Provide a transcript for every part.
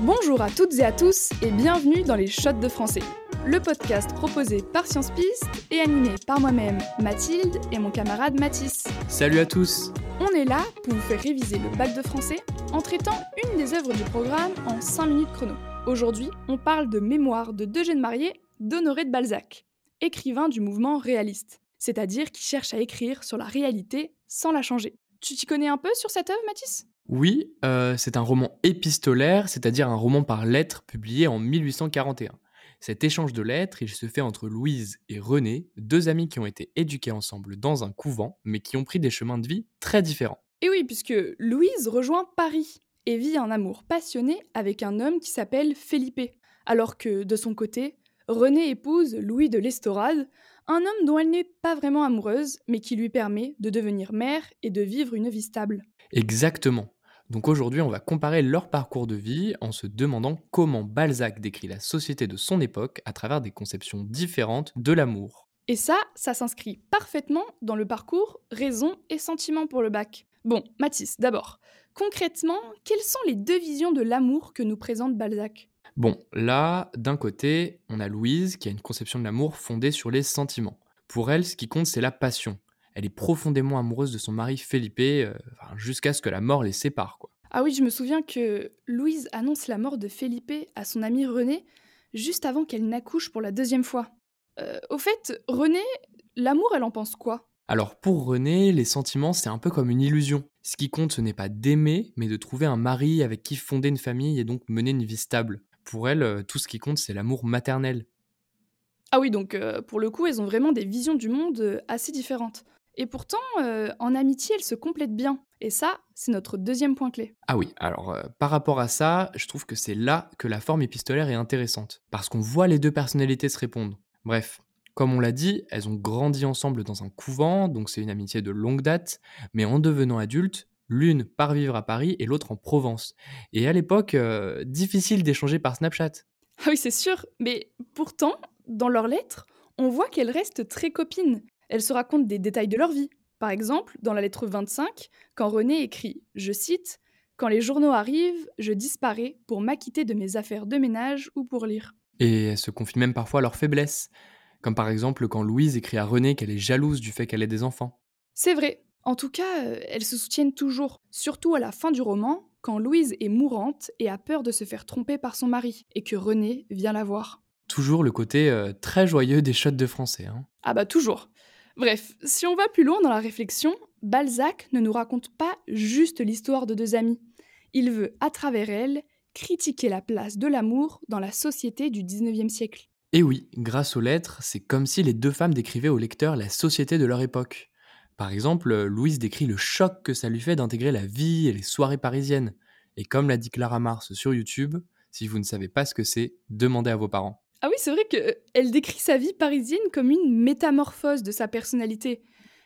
Bonjour à toutes et à tous et bienvenue dans les Shots de français, le podcast proposé par Science Piste et animé par moi-même, Mathilde et mon camarade Mathis. Salut à tous On est là pour vous faire réviser le bac de français en traitant une des œuvres du programme en 5 minutes chrono. Aujourd'hui, on parle de Mémoire de D'Eugène Marié d'Honoré de Balzac, écrivain du mouvement réaliste, c'est-à-dire qui cherche à écrire sur la réalité sans la changer. Tu t'y connais un peu sur cette œuvre, Mathis Oui, euh, c'est un roman épistolaire, c'est-à-dire un roman par lettres publié en 1841. Cet échange de lettres, il se fait entre Louise et René, deux amis qui ont été éduqués ensemble dans un couvent, mais qui ont pris des chemins de vie très différents. Et oui, puisque Louise rejoint Paris et vit un amour passionné avec un homme qui s'appelle Felipe, alors que, de son côté, René épouse Louis de l'Estorade, un homme dont elle n'est pas vraiment amoureuse, mais qui lui permet de devenir mère et de vivre une vie stable. Exactement. Donc aujourd'hui, on va comparer leur parcours de vie en se demandant comment Balzac décrit la société de son époque à travers des conceptions différentes de l'amour. Et ça, ça s'inscrit parfaitement dans le parcours raison et sentiment pour le bac. Bon, Mathis, d'abord, concrètement, quelles sont les deux visions de l'amour que nous présente Balzac? Bon, là, d'un côté, on a Louise qui a une conception de l'amour fondée sur les sentiments. Pour elle, ce qui compte, c'est la passion. Elle est profondément amoureuse de son mari Felipe, euh, jusqu'à ce que la mort les sépare, quoi. Ah oui, je me souviens que Louise annonce la mort de Felipe à son ami René juste avant qu'elle n'accouche pour la deuxième fois. Euh, au fait, René, l'amour, elle en pense quoi? Alors pour René, les sentiments, c'est un peu comme une illusion. Ce qui compte, ce n'est pas d'aimer, mais de trouver un mari avec qui fonder une famille et donc mener une vie stable. Pour elle, euh, tout ce qui compte, c'est l'amour maternel. Ah oui, donc euh, pour le coup, elles ont vraiment des visions du monde assez différentes. Et pourtant, euh, en amitié, elles se complètent bien. Et ça, c'est notre deuxième point clé. Ah oui, alors euh, par rapport à ça, je trouve que c'est là que la forme épistolaire est intéressante, parce qu'on voit les deux personnalités se répondre. Bref, comme on l'a dit, elles ont grandi ensemble dans un couvent, donc c'est une amitié de longue date, mais en devenant adultes, l'une part vivre à Paris et l'autre en Provence. Et à l'époque, euh, difficile d'échanger par Snapchat. Ah oui, c'est sûr. Mais pourtant, dans leurs lettres, on voit qu'elles restent très copines. Elles se racontent des détails de leur vie. Par exemple, dans la lettre 25, quand René écrit, je cite, Quand les journaux arrivent, je disparais pour m'acquitter de mes affaires de ménage ou pour lire. Et elles se confient même parfois leurs faiblesses, comme par exemple quand Louise écrit à René qu'elle est jalouse du fait qu'elle ait des enfants. C'est vrai. En tout cas, euh, elles se soutiennent toujours, surtout à la fin du roman, quand Louise est mourante et a peur de se faire tromper par son mari, et que René vient la voir. Toujours le côté euh, très joyeux des shots de français. Hein. Ah bah toujours. Bref, si on va plus loin dans la réflexion, Balzac ne nous raconte pas juste l'histoire de deux amis. Il veut, à travers elle, critiquer la place de l'amour dans la société du 19e siècle. Et oui, grâce aux lettres, c'est comme si les deux femmes décrivaient au lecteur la société de leur époque. Par exemple, Louise décrit le choc que ça lui fait d'intégrer la vie et les soirées parisiennes. Et comme l'a dit Clara Mars sur YouTube, si vous ne savez pas ce que c'est, demandez à vos parents. Ah oui, c'est vrai qu'elle décrit sa vie parisienne comme une métamorphose de sa personnalité.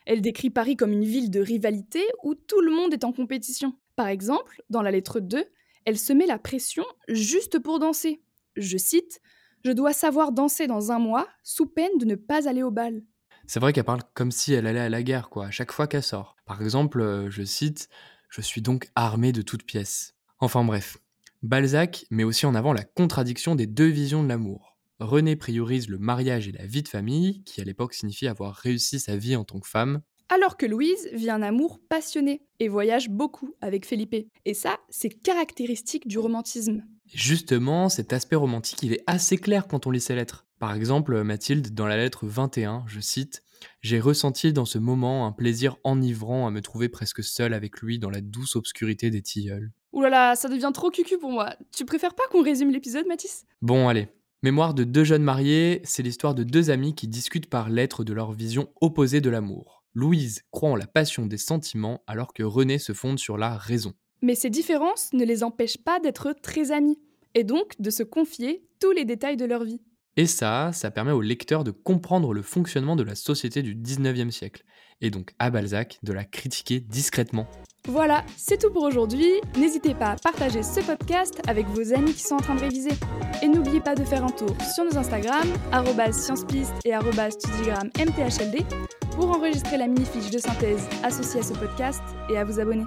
Elle décrit Paris comme une ville de rivalité où tout le monde est en compétition. Par exemple, dans la lettre 2, elle se met la pression juste pour danser. Je cite Je dois savoir danser dans un mois, sous peine de ne pas aller au bal. C'est vrai qu'elle parle comme si elle allait à la guerre, quoi, à chaque fois qu'elle sort. Par exemple, euh, je cite Je suis donc armée de toutes pièces. Enfin bref. Balzac met aussi en avant la contradiction des deux visions de l'amour. René priorise le mariage et la vie de famille, qui à l'époque signifie avoir réussi sa vie en tant que femme, Alors que Louise vit un amour passionné et voyage beaucoup avec Felipe. Et ça, c'est caractéristique du romantisme. Justement, cet aspect romantique, il est assez clair quand on lit ses lettres. Par exemple, Mathilde, dans la lettre 21, je cite J'ai ressenti dans ce moment un plaisir enivrant à me trouver presque seule avec lui dans la douce obscurité des tilleuls. Ouh là là, ça devient trop cucu pour moi. Tu préfères pas qu'on résume l'épisode, Mathis? Bon, allez. Mémoire de deux jeunes mariés, c'est l'histoire de deux amis qui discutent par lettres de leur vision opposée de l'amour. Louise croit en la passion des sentiments alors que René se fonde sur la raison. Mais ces différences ne les empêchent pas d'être très amis, et donc de se confier tous les détails de leur vie. Et ça, ça permet au lecteur de comprendre le fonctionnement de la société du 19e siècle, et donc à Balzac de la critiquer discrètement. Voilà, c'est tout pour aujourd'hui. N'hésitez pas à partager ce podcast avec vos amis qui sont en train de réviser. Et n'oubliez pas de faire un tour sur nos Instagram, sciencepiste et arobase studigramme mthld, pour enregistrer la mini-fiche de synthèse associée à ce podcast et à vous abonner.